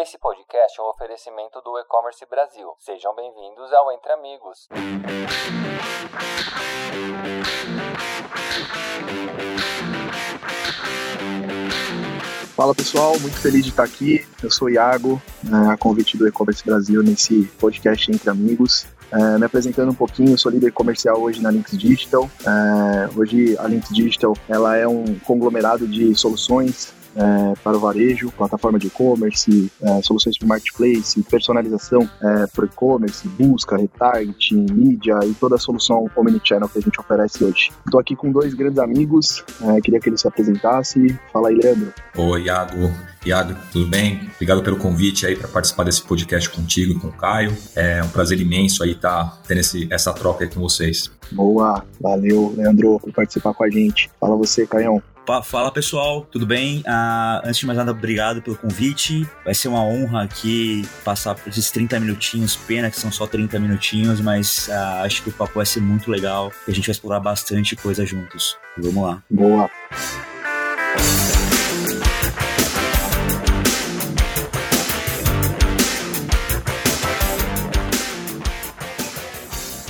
Esse podcast é um oferecimento do E-Commerce Brasil. Sejam bem-vindos ao Entre Amigos. Fala pessoal, muito feliz de estar aqui. Eu sou o Iago, né, a convite do E-Commerce Brasil nesse podcast Entre Amigos. É, me apresentando um pouquinho, sou líder comercial hoje na Links Digital. É, hoje a Links Digital ela é um conglomerado de soluções é, para o varejo, plataforma de e-commerce, é, soluções para marketplace, personalização é, para e-commerce, busca, retargeting, mídia e toda a solução omnichannel que a gente oferece hoje. Estou aqui com dois grandes amigos, é, queria que eles se apresentassem. Fala aí, Leandro. Oi, Iago. Iago, tudo bem? Obrigado pelo convite aí para participar desse podcast contigo e com o Caio. É um prazer imenso aí estar tá tendo esse, essa troca aí com vocês. Boa, valeu, Leandro, por participar com a gente. Fala você, Caião. Fala pessoal, tudo bem? Ah, antes de mais nada, obrigado pelo convite. Vai ser uma honra aqui passar por esses 30 minutinhos. Pena que são só 30 minutinhos, mas ah, acho que o papo vai ser muito legal e a gente vai explorar bastante coisa juntos. Vamos lá. Boa.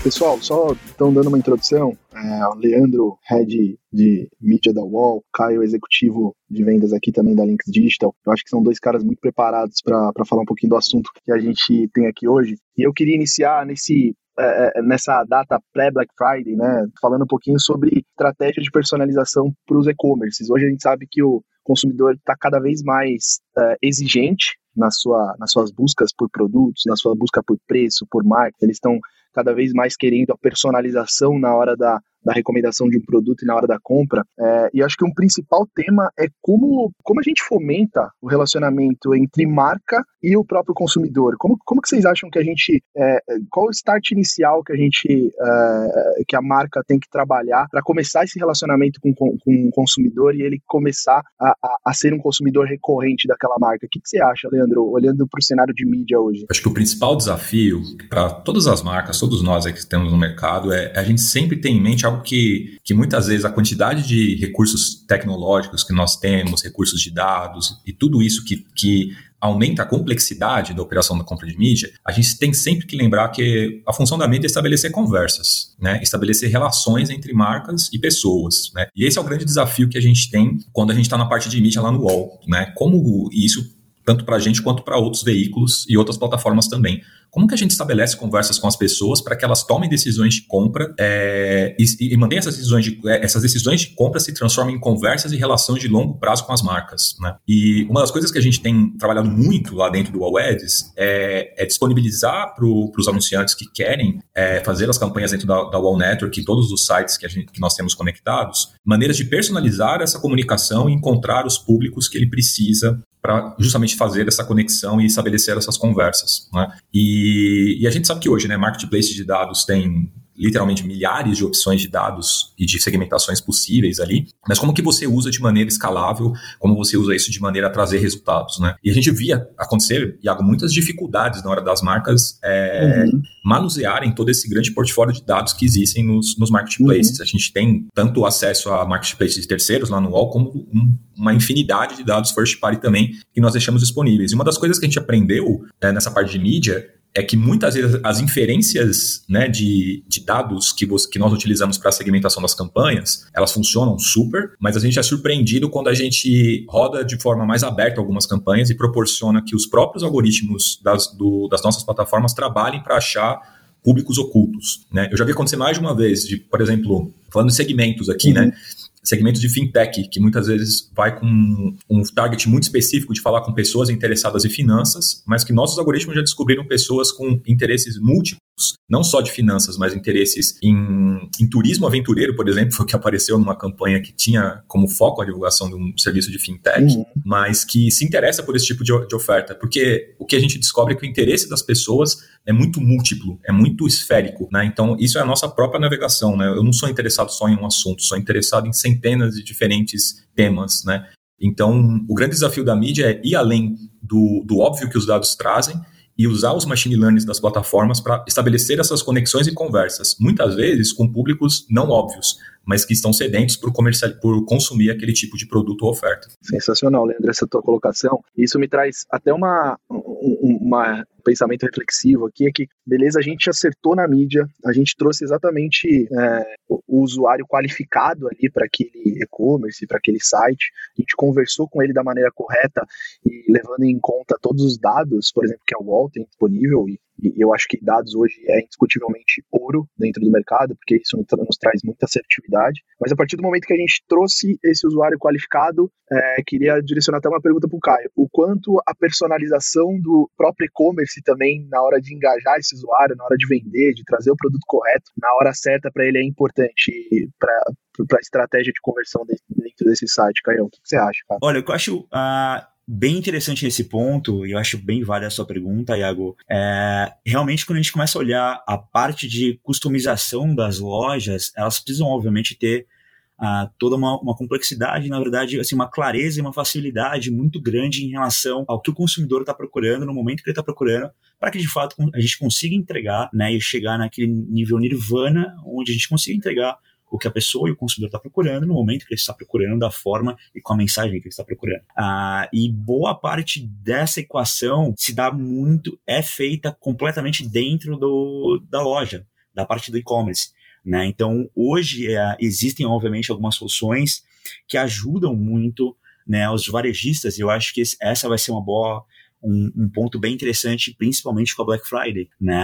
Pessoal, só estão dando uma introdução. É, Leandro, head de mídia da Wall, Caio, executivo de vendas aqui também da Links Digital. Eu acho que são dois caras muito preparados para falar um pouquinho do assunto que a gente tem aqui hoje. E eu queria iniciar nesse é, é nessa data pré-Black Friday, né, falando um pouquinho sobre estratégia de personalização para os e-commerces. Hoje a gente sabe que o consumidor está cada vez mais é, exigente na sua, nas suas buscas por produtos, na sua busca por preço, por marca. Eles estão cada vez mais querendo a personalização na hora da, da recomendação de um produto e na hora da compra. É, e acho que um principal tema é como, como a gente fomenta o relacionamento entre marca e o próprio consumidor. Como, como que vocês acham que a gente, é, qual o start inicial que a gente, é, que a marca tem que trabalhar para começar esse relacionamento com, com, com, o consumidor e ele começar a, a, a, ser um consumidor recorrente daquela marca? O que, que você acha, Leandro, olhando para o cenário de mídia hoje? Acho que o principal desafio para todas as marcas, todos nós que temos no mercado, é a gente sempre ter em mente algo que, que muitas vezes a quantidade de recursos tecnológicos que nós temos, recursos de dados e tudo isso que, que aumenta a complexidade da operação da compra de mídia, a gente tem sempre que lembrar que a função da mídia é estabelecer conversas, né? estabelecer relações entre marcas e pessoas. Né? E esse é o grande desafio que a gente tem quando a gente está na parte de mídia lá no UOL. Né? Como isso tanto para a gente quanto para outros veículos e outras plataformas também. Como que a gente estabelece conversas com as pessoas para que elas tomem decisões de compra é, e, e mantenham essas decisões de, é, essas decisões de compra se transformem em conversas e relações de longo prazo com as marcas? Né? E uma das coisas que a gente tem trabalhado muito lá dentro do Ads é, é disponibilizar para os anunciantes que querem é, fazer as campanhas dentro da, da Wall Network e todos os sites que, gente, que nós temos conectados, maneiras de personalizar essa comunicação e encontrar os públicos que ele precisa para justamente fazer essa conexão e estabelecer essas conversas. Né? E, e, a gente sabe que hoje, né, marketplace de dados tem literalmente milhares de opções de dados e de segmentações possíveis ali, mas como que você usa de maneira escalável, como você usa isso de maneira a trazer resultados, né? E a gente via acontecer, Iago, muitas dificuldades na hora das marcas é, uhum. manusearem todo esse grande portfólio de dados que existem nos, nos marketplaces. Uhum. A gente tem tanto acesso a marketplaces de terceiros lá no UOL, como um, uma infinidade de dados first party também que nós deixamos disponíveis. E uma das coisas que a gente aprendeu é, nessa parte de mídia é que muitas vezes as inferências né, de, de dados que, você, que nós utilizamos para a segmentação das campanhas, elas funcionam super, mas a gente é surpreendido quando a gente roda de forma mais aberta algumas campanhas e proporciona que os próprios algoritmos das, do, das nossas plataformas trabalhem para achar públicos ocultos. Né? Eu já vi acontecer mais de uma vez, de, por exemplo, falando de segmentos aqui, né? uhum. né? Segmento de fintech, que muitas vezes vai com um target muito específico de falar com pessoas interessadas em finanças, mas que nossos algoritmos já descobriram pessoas com interesses múltiplos, não só de finanças, mas interesses em, em turismo aventureiro, por exemplo, foi o que apareceu numa campanha que tinha como foco a divulgação de um serviço de fintech, uhum. mas que se interessa por esse tipo de, de oferta, porque o que a gente descobre é que o interesse das pessoas é muito múltiplo, é muito esférico, né? Então, isso é a nossa própria navegação, né? Eu não sou interessado só em um assunto, sou interessado em centenas de diferentes temas, né? Então, o grande desafio da mídia é ir além do, do óbvio que os dados trazem e usar os machine learning das plataformas para estabelecer essas conexões e conversas, muitas vezes com públicos não óbvios, mas que estão sedentos por, comercial, por consumir aquele tipo de produto ou oferta. Sensacional, Leandro, essa tua colocação. Isso me traz até uma, uma pensamento reflexivo aqui é que, beleza, a gente acertou na mídia, a gente trouxe exatamente é, o, usuário qualificado ali para aquele e-commerce, para aquele site, a gente conversou com ele da maneira correta e levando em conta todos os dados, por exemplo, que a UOL tem disponível e e eu acho que dados hoje é indiscutivelmente ouro dentro do mercado, porque isso nos traz muita assertividade. Mas a partir do momento que a gente trouxe esse usuário qualificado, é, queria direcionar até uma pergunta para o Caio. O quanto a personalização do próprio e-commerce também, na hora de engajar esse usuário, na hora de vender, de trazer o produto correto, na hora certa para ele é importante para a estratégia de conversão dentro desse site, Caio. O que, que você acha, cara? Olha, eu acho. Uh bem interessante nesse ponto, e eu acho bem válida a sua pergunta, Iago. É, realmente, quando a gente começa a olhar a parte de customização das lojas, elas precisam, obviamente, ter uh, toda uma, uma, complexidade, na verdade, assim, uma clareza e uma facilidade muito grande em relação ao que o consumidor está procurando, no momento que ele está procurando, para que de fato a gente consiga entregar né, e chegar naquele nível nirvana, onde a gente consiga entregar o que a pessoa e o consumidor está procurando no momento que ele está procurando, da forma e com a mensagem que ele está procurando. Ah, e boa parte dessa equação se dá muito, é feita completamente dentro do, da loja, da parte do e-commerce. Né? Então, hoje é, existem, obviamente, algumas soluções que ajudam muito né, os varejistas, e eu acho que essa vai ser uma boa um, um, ponto bem interessante, principalmente com a Black Friday, né?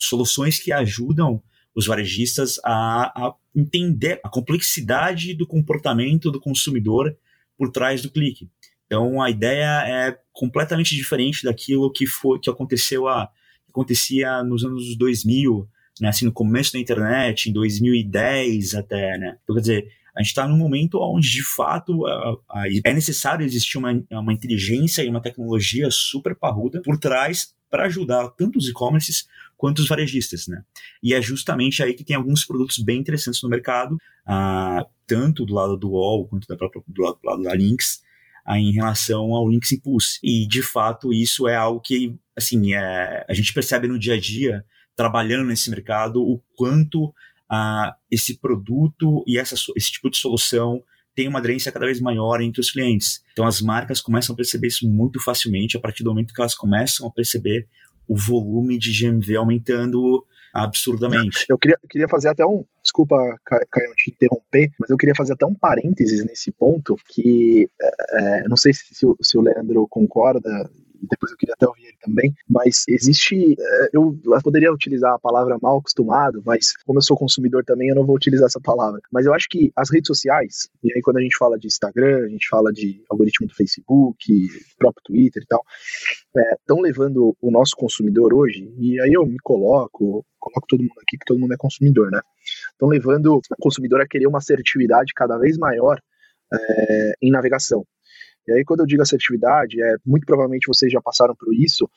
Soluções que ajudam os varejistas a, a entender a complexidade do comportamento do consumidor por trás do clique. Então a ideia é completamente diferente daquilo que foi que aconteceu a que acontecia nos anos 2000, né, assim no começo da internet, em 2010 até, né. Então, quer dizer, a gente está num momento onde de fato a, a, é necessário existir uma, uma inteligência e uma tecnologia super parruda por trás para ajudar tanto os e-commerces quanto os varejistas, né? E é justamente aí que tem alguns produtos bem interessantes no mercado, ah, tanto do lado do UOL quanto da própria, do, lado, do lado da Lynx, ah, em relação ao Lynx Impulse. E, de fato, isso é algo que, assim, é, a gente percebe no dia a dia, trabalhando nesse mercado, o quanto ah, esse produto e essa, esse tipo de solução tem uma aderência cada vez maior entre os clientes. Então as marcas começam a perceber isso muito facilmente a partir do momento que elas começam a perceber o volume de GMV aumentando absurdamente. Eu queria, queria fazer até um. Desculpa, Caio, te interromper, mas eu queria fazer até um parênteses nesse ponto, que é, é não sei se, se o Leandro concorda, depois eu queria até ouvir ele também, mas existe, é, eu poderia utilizar a palavra mal acostumado, mas como eu sou consumidor também, eu não vou utilizar essa palavra. Mas eu acho que as redes sociais, e aí quando a gente fala de Instagram, a gente fala de algoritmo do Facebook, próprio Twitter e tal, estão é, levando o nosso consumidor hoje, e aí eu me coloco, coloco todo mundo aqui, que todo mundo é consumidor, né? Estão levando o consumidor a querer uma assertividade cada vez maior é, em navegação. E aí, quando eu digo assertividade, é muito provavelmente vocês já passaram por isso.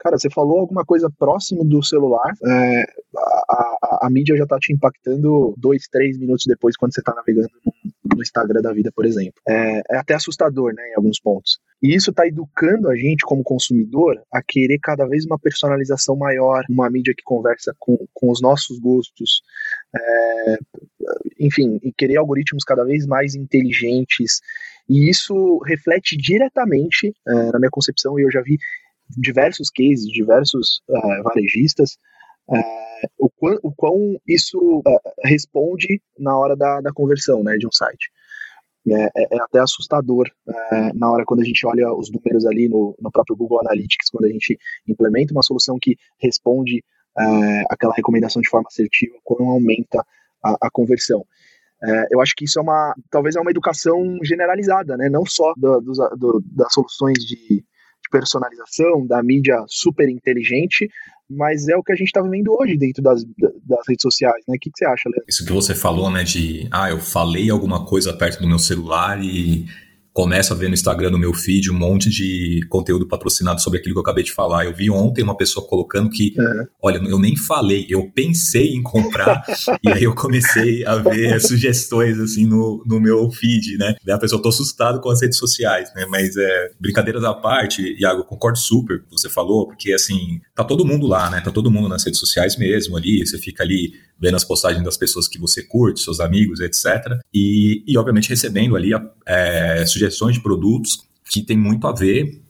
Cara, você falou alguma coisa próximo do celular, é, a, a, a, mídia já está te impactando dois, três minutos depois quando você está navegando no, no, Instagram da vida, por exemplo. É, é até assustador, né, em alguns pontos. E isso está educando a gente, como consumidor, a querer cada vez uma personalização maior, uma mídia que conversa com, com os nossos gostos, é, enfim, e querer algoritmos cada vez mais inteligentes e isso reflete diretamente uh, na minha concepção, e eu já vi diversos cases, diversos uh, varejistas, uh, o, quão, o quão isso responde na hora da, da conversão né, de um site. É, é, é até assustador na hora quando a gente olha os números ali no, no próprio Google Analytics, quando a gente implementa uma solução que responde aquela recomendação de forma assertiva, quando aumenta a, a conversão. É, eu acho que isso é uma, talvez é uma educação generalizada, né? Não só do, do, do, das soluções de, de, personalização, da mídia super inteligente, mas é o que a gente está vivendo hoje dentro das, das redes sociais, né? O que, que você acha, Leandro? Isso que você falou, né? De, ah, eu falei alguma coisa perto do meu celular e começo a ver no Instagram, no meu feed, um monte de conteúdo patrocinado sobre aquilo que eu acabei de falar. Eu vi ontem uma pessoa colocando que, é. olha, eu nem falei, eu pensei em comprar, e aí eu comecei a ver sugestões, assim, no, no meu feed, né? Daí a pessoa, eu tô assustado com as redes sociais, né? Mas, é, brincadeiras à parte, Iago, eu concordo super com o que você falou, porque, assim, tá todo mundo lá, né? Tá todo mundo nas redes sociais mesmo ali, você fica ali vendo as postagens das pessoas que você curte, seus amigos, etc. E, e obviamente, recebendo ali é, sugestões de produtos que tem muito a ver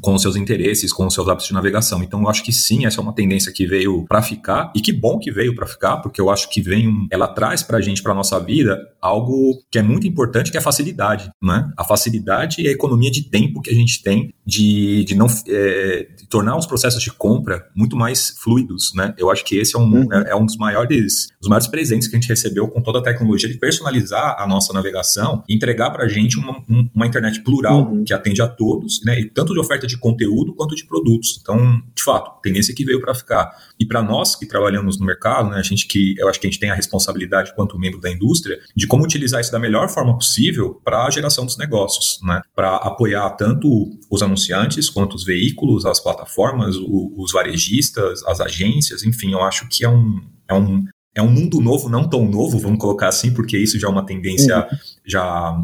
com os seus interesses, com os seus hábitos de navegação. Então, eu acho que sim, essa é uma tendência que veio para ficar e que bom que veio para ficar, porque eu acho que vem, um, ela traz para a gente, para nossa vida, algo que é muito importante, que é a facilidade, né? A facilidade e a economia de tempo que a gente tem de, de não é, de tornar os processos de compra muito mais fluidos, né? Eu acho que esse é um, uhum. é, é, um dos maiores, os maiores presentes que a gente recebeu com toda a tecnologia de personalizar a nossa navegação e entregar para a gente uma, uma internet plural uhum. que atende a todos, né? E tanto de oferta oferta de conteúdo quanto de produtos. Então, de fato, tendência que veio para ficar. E para nós que trabalhamos no mercado, né, a gente que eu acho que a gente tem a responsabilidade quanto membro da indústria de como utilizar isso da melhor forma possível para a geração dos negócios, né? Para apoiar tanto os anunciantes quanto os veículos, as plataformas, o, os varejistas, as agências, enfim, eu acho que é um, é um é um mundo novo, não tão novo, vamos colocar assim, porque isso já é uma tendência uhum. já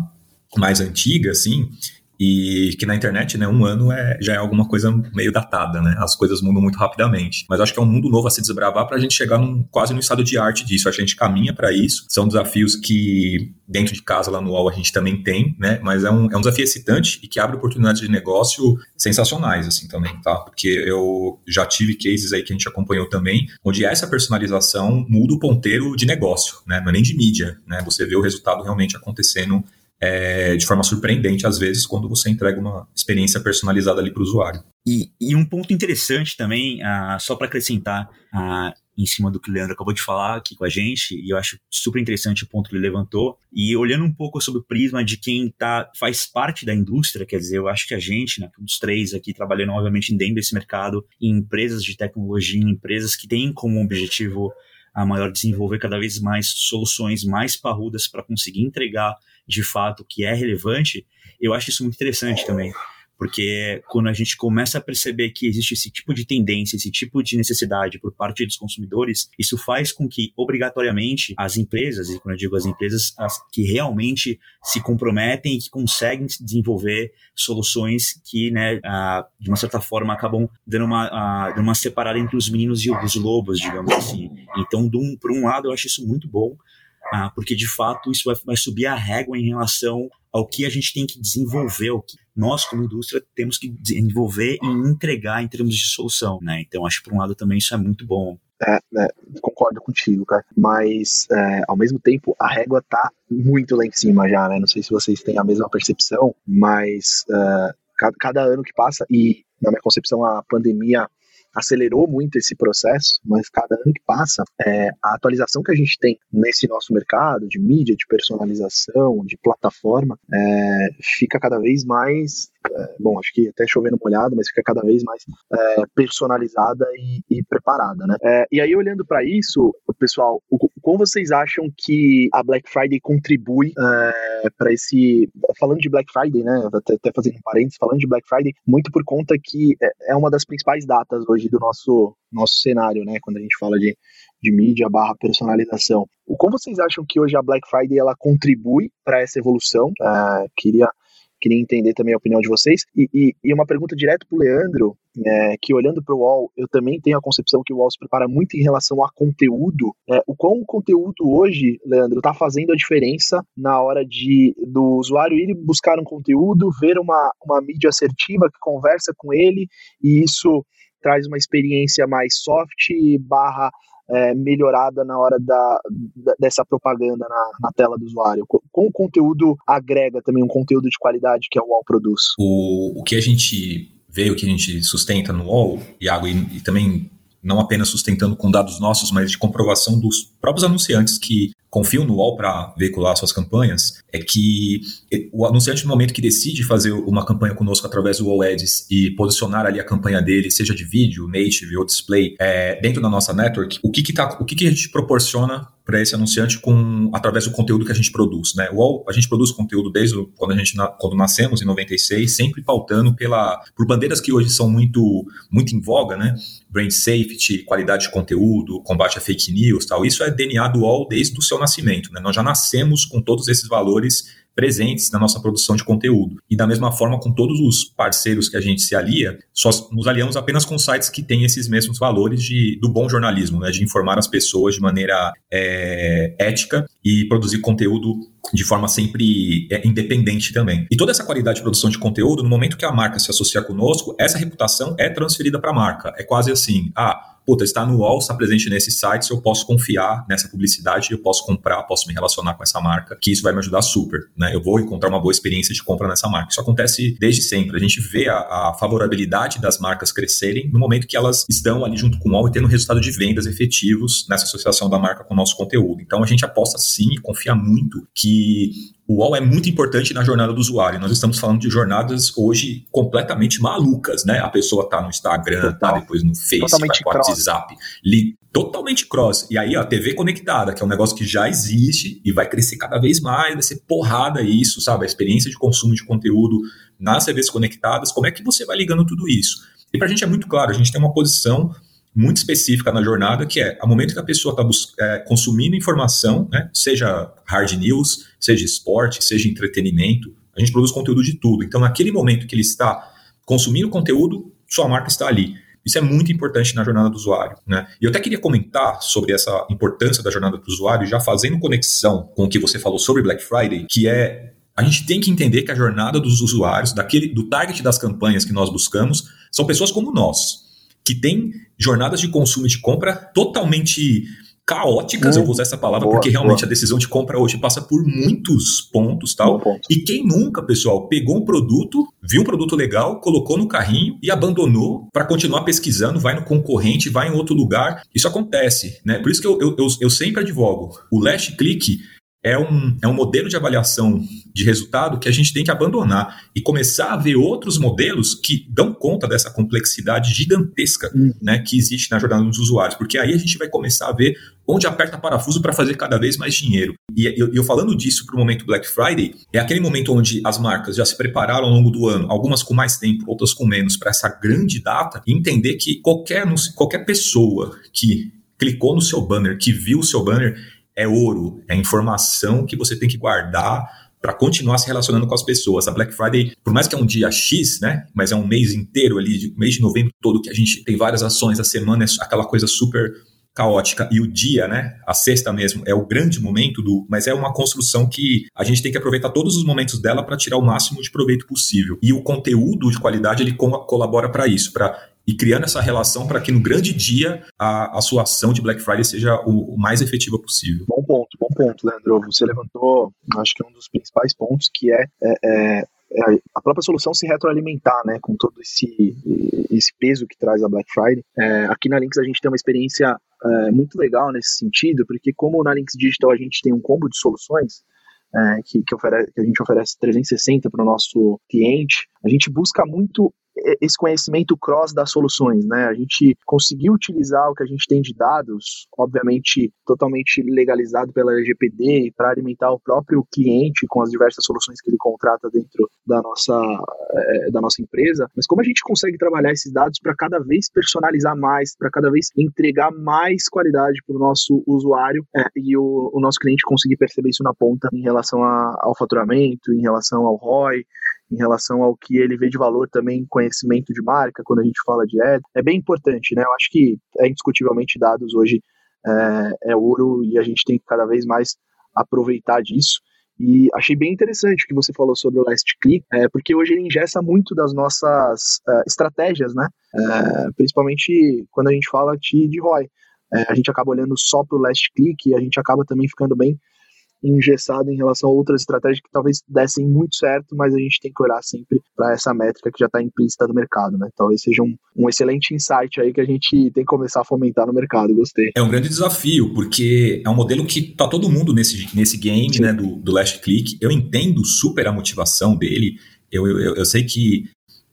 mais antiga, assim, e que na internet, né, um ano é, já é alguma coisa meio datada, né? As coisas mudam muito rapidamente. Mas acho que é um mundo novo a se desbravar para a gente chegar num, quase no estado de arte disso. A gente caminha para isso. São desafios que dentro de casa lá no UOL a gente também tem, né? Mas é um, é um desafio excitante e que abre oportunidades de negócio sensacionais, assim, também, tá? Porque eu já tive cases aí que a gente acompanhou também, onde essa personalização muda o ponteiro de negócio, né? Não é nem de mídia, né? Você vê o resultado realmente acontecendo é, de forma surpreendente, às vezes, quando você entrega uma experiência personalizada ali para o usuário. E, e, um ponto interessante também, uh, só para acrescentar uh, em cima do que o Leandro acabou de falar aqui com a gente, e eu acho super interessante o ponto que ele levantou, e olhando um pouco sobre o prisma de quem tá, faz parte da indústria, quer dizer, eu acho que a gente, né, os três aqui trabalhando obviamente dentro desse mercado, em empresas de tecnologia, em empresas que têm como objetivo a maior desenvolver cada vez mais soluções mais parrudas para conseguir entregar de fato que é relevante, eu acho isso muito interessante também. Porque quando a gente começa a perceber que existe esse tipo de tendência, esse tipo de necessidade por parte dos consumidores, isso faz com que, obrigatoriamente, as empresas, e quando eu digo as empresas, as que realmente se comprometem e que conseguem desenvolver soluções que, né, de uma certa forma, acabam dando uma, dando uma separada entre os meninos e os lobos, digamos assim. Então, por um lado, eu acho isso muito bom, ah, porque de fato isso vai, vai, subir a régua em relação ao que a gente tem que desenvolver, o que nós como indústria temos que desenvolver e entregar em termos de solução, né? Então acho que por um lado também isso é muito bom. É, é, concordo contigo, cara. Mas é, ao mesmo tempo a régua tá muito lá em cima já, né? Não sei se vocês têm a mesma percepção, mas é, cada, cada ano que passa e na minha concepção a pandemia acelerou muito esse processo, mas cada ano que passa, é, a atualização que a gente tem nesse nosso mercado de mídia, de personalização, de plataforma, é, fica cada vez mais é, bom, acho que até chovendo molhado, mas fica cada vez mais é, personalizada e, e, preparada, né? É, e aí, olhando para isso, pessoal, o, como vocês acham que a Black Friday contribui é, para esse. Falando de Black Friday, né? Até, até fazendo um parênteses, falando de Black Friday, muito por conta que é, é uma das principais datas hoje do nosso, nosso cenário, né? Quando a gente fala de, de mídia barra personalização. Como vocês acham que hoje a Black Friday ela contribui para essa evolução? É, queria Queria entender também a opinião de vocês. E, e, e uma pergunta direto para o Leandro, é, que olhando para o UOL, eu também tenho a concepção que o UOL se prepara muito em relação a conteúdo. É, o quão o conteúdo hoje, Leandro, está fazendo a diferença na hora de do usuário ir buscar um conteúdo, ver uma, uma mídia assertiva que conversa com ele, e isso traz uma experiência mais soft barra é, melhorada na hora da, da dessa propaganda na, na, tela do usuário? Com o conteúdo agrega também um conteúdo de qualidade que a UOL produz? O, o que a gente vê, o que a gente sustenta no UOL, Iago, e, e também não apenas sustentando com dados nossos, mas de comprovação dos próprios anunciantes que confiam no UOL para veicular suas campanhas é que o anunciante, no momento que decide fazer uma campanha conosco através do UOL Ads e posicionar ali a campanha dele, seja de vídeo, native ou display, é, dentro da nossa network, o que, que, tá, o que, que a gente proporciona para esse anunciante com através do conteúdo que a gente produz, né? UOL, a gente produz conteúdo desde quando a gente quando nascemos em 96, sempre pautando pela por bandeiras que hoje são muito muito em voga, né? Brand safety, qualidade de conteúdo, combate a fake news, tal. Isso é DNA do UOL desde o seu nascimento, né? Nós já nascemos com todos esses valores presentes na nossa produção de conteúdo. E da mesma forma, com todos os parceiros que a gente se alia, só nos aliamos apenas com sites que têm esses mesmos valores de, do bom jornalismo, né, de informar as pessoas de maneira é, ética e produzir conteúdo de forma sempre é, independente também. E toda essa qualidade de produção de conteúdo, no momento que a marca se associa conosco, essa reputação é transferida para a marca. É quase assim, ah, puta, está no UOL, está presente nesses sites, eu posso confiar nessa publicidade, eu posso comprar, posso me relacionar com essa marca, que isso vai me ajudar super, né? Eu vou encontrar uma boa experiência de compra nessa marca. Isso acontece desde sempre. A gente vê a, a favorabilidade das marcas crescerem no momento que elas estão ali junto com o UOL e tendo resultado de vendas efetivos nessa associação da marca com o nosso conteúdo. Então a gente aposta sim e confia muito que o UOL é muito importante na jornada do usuário. Nós estamos falando de jornadas hoje completamente malucas, né? A pessoa está no Instagram, está depois no Facebook, vai pro WhatsApp, li, totalmente cross. E aí a TV conectada, que é um negócio que já existe e vai crescer cada vez mais, vai ser porrada isso, sabe? A experiência de consumo de conteúdo nas TVs conectadas, como é que você vai ligando tudo isso? E para a gente é muito claro, a gente tem uma posição muito específica na jornada, que é a momento que a pessoa está é, consumindo informação, né, seja hard news, seja esporte, seja entretenimento, a gente produz conteúdo de tudo. Então, naquele momento que ele está consumindo conteúdo, sua marca está ali. Isso é muito importante na jornada do usuário. Né? E eu até queria comentar sobre essa importância da jornada do usuário, já fazendo conexão com o que você falou sobre Black Friday, que é a gente tem que entender que a jornada dos usuários, daquele, do target das campanhas que nós buscamos, são pessoas como nós que tem jornadas de consumo e de compra totalmente caóticas, eu vou usar essa palavra, boa, porque realmente boa. a decisão de compra hoje passa por muitos pontos, tal. Ponto. E quem nunca, pessoal, pegou um produto, viu um produto legal, colocou no carrinho e abandonou para continuar pesquisando, vai no concorrente, vai em outro lugar. Isso acontece, né? Por isso que eu, eu, eu, eu sempre advogo. O last click é um, é um modelo de avaliação de resultado que a gente tem que abandonar e começar a ver outros modelos que dão conta dessa complexidade gigantesca uhum. né, que existe na jornada dos usuários, porque aí a gente vai começar a ver onde aperta parafuso para fazer cada vez mais dinheiro. E eu, eu falando disso para o momento Black Friday, é aquele momento onde as marcas já se prepararam ao longo do ano, algumas com mais tempo, outras com menos, para essa grande data, e entender que qualquer, qualquer pessoa que clicou no seu banner, que viu o seu banner, é ouro, é informação que você tem que guardar para continuar se relacionando com as pessoas. A Black Friday, por mais que é um dia X, né, mas é um mês inteiro ali, mês de novembro todo que a gente tem várias ações, a semana é aquela coisa super caótica e o dia, né, a sexta mesmo, é o grande momento do, mas é uma construção que a gente tem que aproveitar todos os momentos dela para tirar o máximo de proveito possível. E o conteúdo de qualidade ele colabora para isso, para e criando essa relação para que no grande dia a, a sua ação de Black Friday seja o, o, mais efetiva possível. Bom ponto, bom ponto, Leandro. Você levantou, acho que é um dos principais pontos, que é, é, é, é a própria solução se retroalimentar, né, com todo esse, esse peso que traz a Black Friday. É, aqui na Links a gente tem uma experiência é, muito legal nesse sentido, porque como na Links Digital a gente tem um combo de soluções, é, que, que, oferece, que, a gente oferece 360 para o nosso cliente, a gente busca muito esse conhecimento cross das soluções, né? A gente conseguiu utilizar o que a gente tem de dados, obviamente totalmente legalizado pela LGPD, para alimentar o próprio cliente com as diversas soluções que ele contrata dentro da nossa, é, da nossa empresa. Mas como a gente consegue trabalhar esses dados para cada vez personalizar mais, para cada vez entregar mais qualidade para o nosso usuário é, e o, o, nosso cliente conseguir perceber isso na ponta em relação a, ao faturamento, em relação ao ROI, em relação ao que ele vê de valor também conhecimento de marca, quando a gente fala de ad, é bem importante, né? Eu acho que é indiscutivelmente dados hoje é, é ouro e a gente tem que cada vez mais aproveitar disso. E achei bem interessante o que você falou sobre o last click, é, porque hoje ele ingessa muito das nossas uh, estratégias, né? É, principalmente quando a gente fala de, de ROI. É, a gente acaba olhando só para o last click e a gente acaba também ficando bem engessado em relação a outras estratégias que talvez dessem muito certo, mas a gente tem que olhar sempre para essa métrica que já está implícita no mercado, né? Talvez seja um, um excelente insight aí que a gente tem que começar a fomentar no mercado, gostei. É um grande desafio, porque é um modelo que tá todo mundo nesse, nesse game, né, do, do last click. Eu entendo super a motivação dele, eu, eu, eu, sei que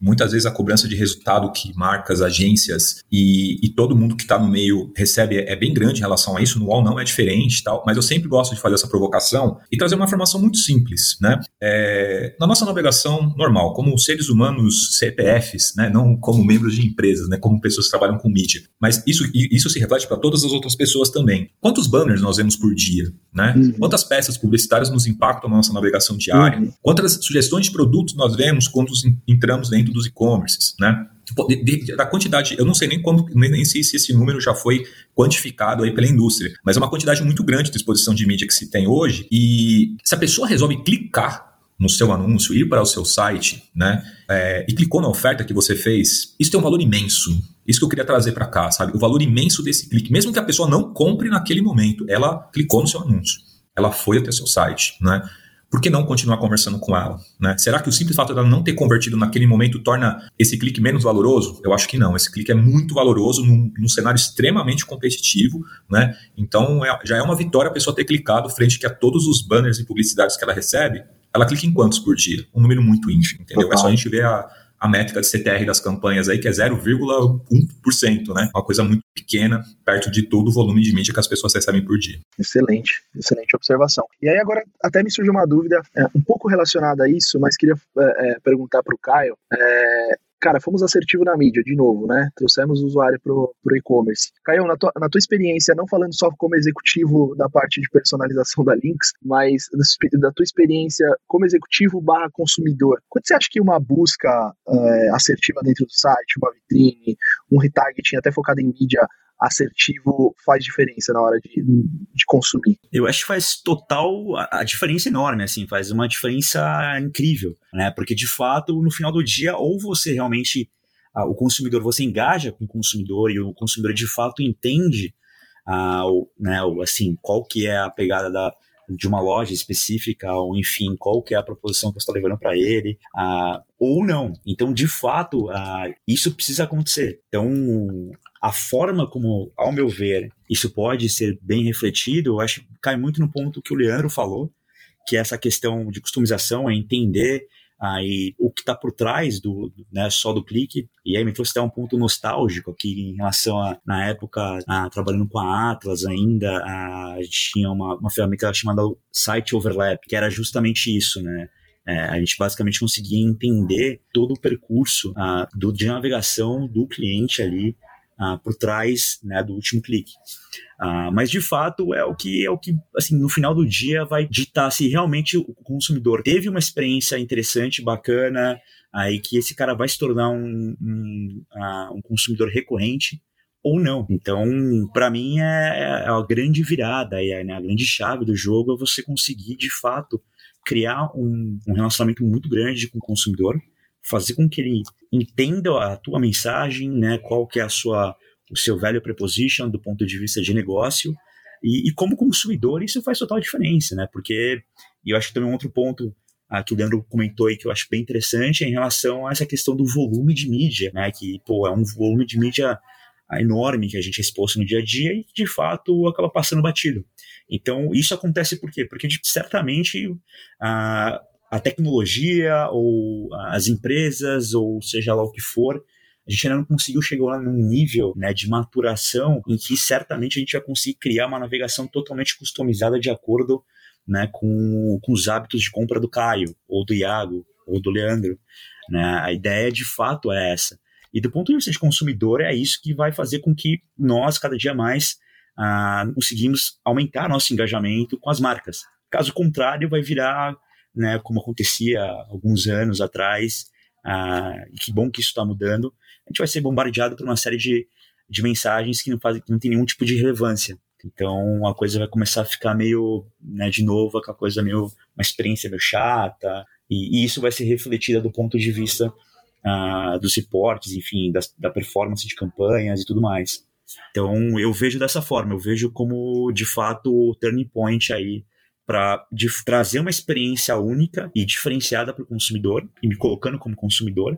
Muitas vezes a cobrança de resultado que marcas, agências e, e todo mundo que está no meio recebe é, é, bem grande em relação a isso. No UOL não é diferente, tal. Mas eu sempre gosto de fazer essa provocação e trazer uma informação muito simples, né? É, na nossa navegação normal, como seres humanos CPFs, né? Não como membros de empresas, né? Como pessoas que trabalham com mídia. Mas isso, isso se reflete para todas as outras pessoas também. Quantos banners nós vemos por dia, né? Uhum. Quantas peças publicitárias nos impactam na nossa navegação diária? Uhum. Quantas sugestões de produtos nós vemos quando entramos dentro dos e-commerces, né? Tipo, de, de, da quantidade, eu não sei nem quando, nem, nem, sei se esse número já foi quantificado aí pela indústria, mas é uma quantidade muito grande de exposição de mídia que se tem hoje. E se a pessoa resolve clicar no seu anúncio, ir para o seu site, né, é, e clicou na oferta que você fez, isso tem um valor imenso. Isso que eu queria trazer para cá, sabe? O valor imenso desse clique, mesmo que a pessoa não compre naquele momento, ela clicou no seu anúncio, ela foi até o seu site, né? Por que não continuar conversando com ela? Né? Será que o simples fato dela não ter convertido naquele momento torna esse clique menos valoroso? Eu acho que não. Esse clique é muito valoroso num, num cenário extremamente competitivo, né? Então é, já é uma vitória a pessoa ter clicado frente a todos os banners e publicidades que ela recebe. Ela clica em quantos por dia? Um número muito ínfimo, entendeu? Total. É só a gente ver a, a métrica de CTR das campanhas aí, que é 0,1%, né? Uma coisa muito pequena, perto de todo o volume de mídia que as pessoas recebem por dia. Excelente, excelente observação. E aí agora até me surgiu uma dúvida é, um pouco relacionada a isso, mas queria é, é perguntar para o Caio. É, cara, fomos assertivos na mídia, de novo, né? Trouxemos o usuário pro, pro e-commerce. Caio, na tua, na tua experiência, não falando só como executivo da parte de personalização da Links, mas da tua experiência como executivo barra consumidor, quando você acha que uma busca é, assertiva dentro do site, uma vitrine, um retargeting até focado em mídia, assertivo faz diferença na hora de, de consumir. Eu acho que faz total a, a diferença enorme, assim, faz uma diferença incrível, né? Porque de fato, no final do dia, ou você realmente o consumidor, você engaja com o consumidor e o consumidor de fato entende ah, o, né, o, assim, qual que é a pegada da, de uma loja específica, ou enfim, qual que é a proposição que você está levando para ele, ah, ou não. Então, de fato, ah, isso precisa acontecer. Então, a forma como, ao meu ver, isso pode ser bem refletido, eu acho que cai muito no ponto que o Leandro falou, que é essa questão de customização, é entender aí o que está por trás do né, só do clique e aí me trouxe até um ponto nostálgico aqui em relação a na época a, trabalhando com a Atlas ainda a, a gente tinha uma, uma ferramenta chamada Site Overlap que era justamente isso né? É, a gente basicamente conseguia entender todo o percurso uh, do, de navegação do cliente ali uh, por trás né, do último clique. Uh, mas de fato é o que é o que assim no final do dia vai ditar se realmente o consumidor teve uma experiência interessante, bacana, aí que esse cara vai se tornar um, um, uh, um consumidor recorrente ou não. Então, para mim é, é, a grande virada, é né, a grande chave do jogo é você conseguir de fato criar um, um relacionamento muito grande com o consumidor fazer com que ele entenda a tua mensagem, né, qual que é a sua, o seu value preposition do ponto de vista de negócio, e, e como consumidor isso faz total diferença, né, porque, eu acho que também um outro ponto ah, que o Leandro comentou aí que eu acho bem interessante é em relação a essa questão do volume de mídia, né, que, pô, é um volume de mídia enorme que a gente é exposto no dia a dia e de fato, acaba passando batido. Então, isso acontece por quê? Porque, certamente, ah, a tecnologia ou as empresas ou seja lá o que for, a gente ainda não conseguiu chegar num nível né, de maturação em que certamente a gente vai conseguir criar uma navegação totalmente customizada de acordo né, com, com os hábitos de compra do Caio, ou do Iago, ou do Leandro. Né? A ideia de fato é essa. E do ponto de vista de consumidor, é isso que vai fazer com que nós, cada dia mais, ah, conseguimos aumentar nosso engajamento com as marcas. Caso contrário, vai virar né, como acontecia alguns anos atrás, ah, e que bom que isso está mudando, a gente vai ser bombardeado por uma série de, de mensagens que não, fazem, que não tem nenhum tipo de relevância. Então a coisa vai começar a ficar meio, né, de novo, aquela coisa meio, uma experiência meio chata, e, e isso vai ser refletido do ponto de vista ah, dos reportes, enfim, das, da performance de campanhas e tudo mais. Então eu vejo dessa forma, eu vejo como de fato o turning point aí para trazer uma experiência única e diferenciada para o consumidor, e me colocando como consumidor,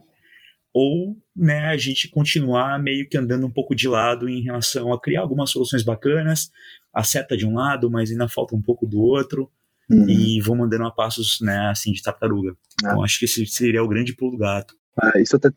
ou né, a gente continuar meio que andando um pouco de lado em relação a criar algumas soluções bacanas, acerta de um lado, mas ainda falta um pouco do outro, uhum. e vão mandando a passos né, assim de tartaruga. É. Então acho que esse seria o grande pulo do gato. Ah, isso até,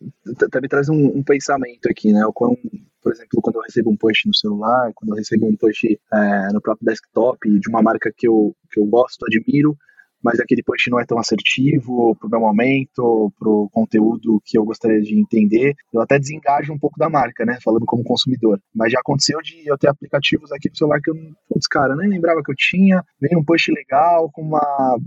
até, me traz um, um, pensamento aqui, né? O quão, por exemplo, quando eu recebo um push no celular, quando eu recebo um push é, no próprio desktop de uma marca que eu, que eu gosto, admiro, mas aquele push não é tão assertivo para o meu momento, para o conteúdo que eu gostaria de entender. Eu até desengajo um pouco da marca, né? Falando como consumidor. Mas já aconteceu de eu ter aplicativos aqui no celular que eu. Putz, cara, nem lembrava que eu tinha. Veio um push legal, com uma,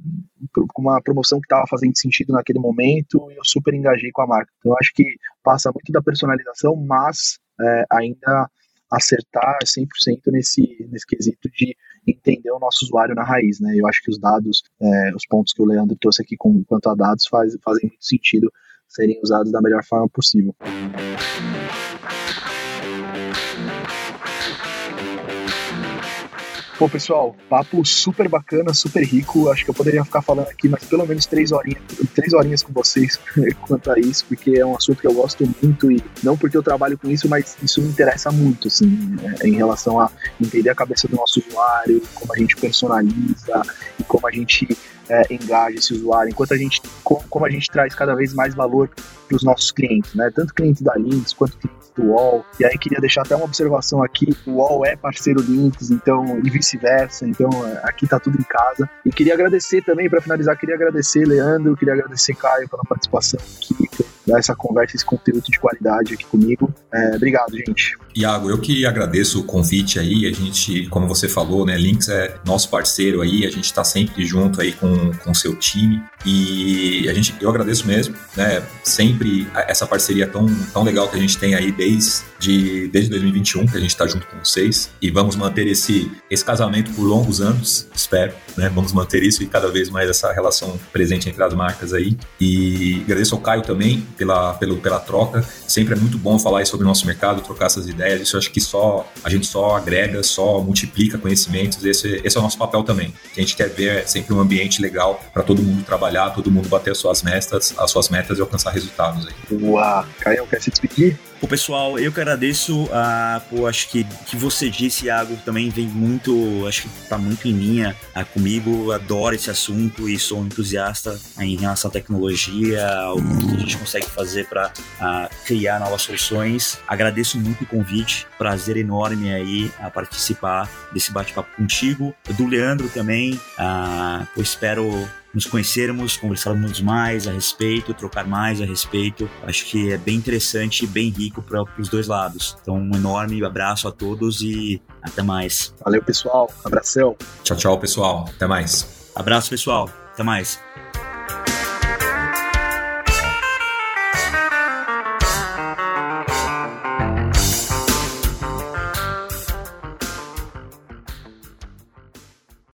com uma promoção que estava fazendo sentido naquele momento, e eu super engajei com a marca. Então eu acho que passa muito da personalização, mas é, ainda acertar 100% nesse, nesse quesito de entender o nosso usuário na raiz, né? Eu acho que os dados, é, os pontos que o Leandro trouxe aqui com, quanto a dados faz, fazem muito sentido serem usados da melhor forma possível. Pô, pessoal, papo super bacana, super rico. Acho que eu poderia ficar falando aqui mais pelo menos três horinhas, três horinhas com vocês quanto a isso, porque é um assunto que eu gosto muito e não porque eu trabalho com isso, mas isso me interessa muito, assim, é, em relação a entender a cabeça do nosso usuário, como a gente personaliza e como a gente é, engaja esse usuário, enquanto a gente, como, como a gente traz cada vez mais valor para os nossos clientes, né? Tanto clientes da Links quanto clientes do UOL. E aí queria deixar até uma observação aqui: o UOL é parceiro Links, então, e vice-versa. Então, é, aqui tá tudo em casa. E queria agradecer também, para finalizar, queria agradecer, Leandro, queria agradecer, Caio, pela participação aqui, dar essa conversa, esse conteúdo de qualidade aqui comigo. É, obrigado, gente. Iago, eu que agradeço o convite aí. A gente, como você falou, né, Links é nosso parceiro aí, a gente está sempre junto aí com o seu time. E a gente, eu agradeço mesmo, né? Sempre essa parceria tão, tão legal que a gente tem aí desde, desde 2021, que a gente está junto com vocês. E vamos manter esse, esse casamento por longos anos, espero, né? Vamos manter isso e cada vez mais essa relação presente entre as marcas aí. E agradeço ao Caio também pela, pelo, pela troca. Sempre é muito bom falar sobre o nosso mercado, trocar essas ideias. Isso acho que só a gente só agrega, só multiplica conhecimentos. Esse, esse é o nosso papel também. A gente quer ver sempre um ambiente legal para todo mundo trabalhar todo mundo bater as suas metas, as suas metas e alcançar resultados aí. Uau, Caio, quer se despedir? Pô, pessoal, eu que agradeço. Ah, pô, acho que que você disse, Iago, também vem muito, acho que tá muito em linha ah, comigo. Adoro esse assunto e sou entusiasta ah, em relação à tecnologia, o que a gente consegue fazer para ah, criar novas soluções. Agradeço muito o convite, prazer enorme aí a participar desse bate-papo contigo. Do Leandro também, ah, espero nos conhecermos, conversarmos mais a respeito, trocar mais a respeito. Acho que é bem interessante e bem rico para os dois lados. Então, um enorme abraço a todos e até mais. Valeu, pessoal. Abração. Tchau, tchau, pessoal. Até mais. Abraço, pessoal. Até mais.